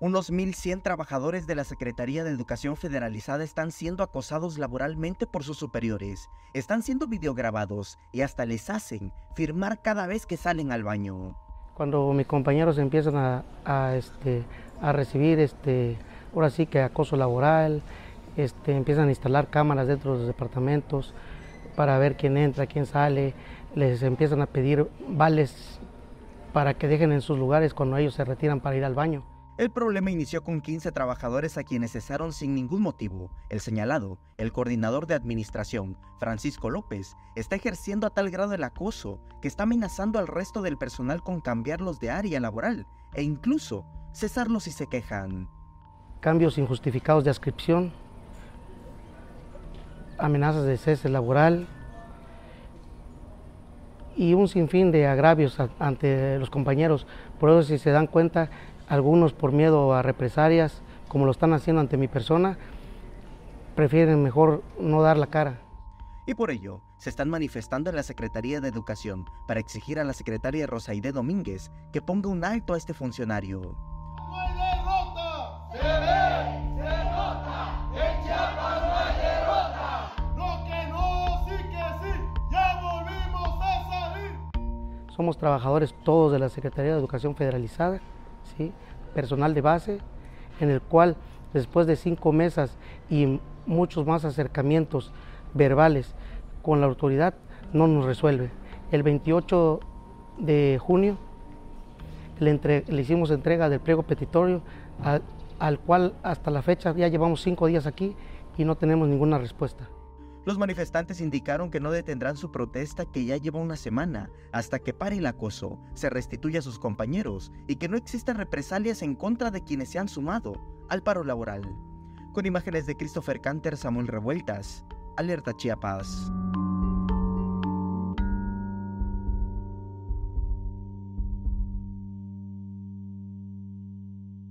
Unos 1.100 trabajadores de la Secretaría de Educación Federalizada están siendo acosados laboralmente por sus superiores, están siendo videograbados y hasta les hacen firmar cada vez que salen al baño. Cuando mis compañeros empiezan a, este, recibir, este, ahora sí que acoso laboral, este, empiezan a instalar cámaras dentro de los departamentos para ver quién entra, quién sale, les empiezan a pedir vales para que dejen en sus lugares cuando ellos se retiran para ir al baño. El problema inició con 15 trabajadores a quienes cesaron sin ningún motivo. El señalado, el coordinador de administración, Francisco López, está ejerciendo a tal grado el acoso que está amenazando al resto del personal con cambiarlos de área laboral e incluso cesarlos si se quejan. Cambios injustificados de ascripción, amenazas de cese laboral y un sinfín de agravios ante los compañeros. Por eso si se dan cuenta, algunos por miedo a represalias, como lo están haciendo ante mi persona, prefieren mejor no dar la cara. Y por ello, se están manifestando en la Secretaría de Educación para exigir a la secretaria Rosaide Domínguez que ponga un alto a este funcionario. ¡No hay derrota! ¡Se ve! ¡Se nota! ¡En Chiapas no hay derrota! ¡No que no! ¡Sí que sí! ¡Ya volvimos a salir! Somos trabajadores todos de la Secretaría de Educación Federalizada personal de base, en el cual después de cinco mesas y muchos más acercamientos verbales con la autoridad, no nos resuelve. El 28 de junio le, le hicimos entrega del pliego petitorio, al cual hasta la fecha ya llevamos cinco días aquí y no tenemos ninguna respuesta. Los manifestantes indicaron que no detendrán su protesta que ya lleva una semana hasta que pare el acoso, se restituya a sus compañeros y que no existan represalias en contra de quienes se han sumado al paro laboral. Con imágenes de Christopher Canter, Samuel Revueltas, Alerta Chiapas.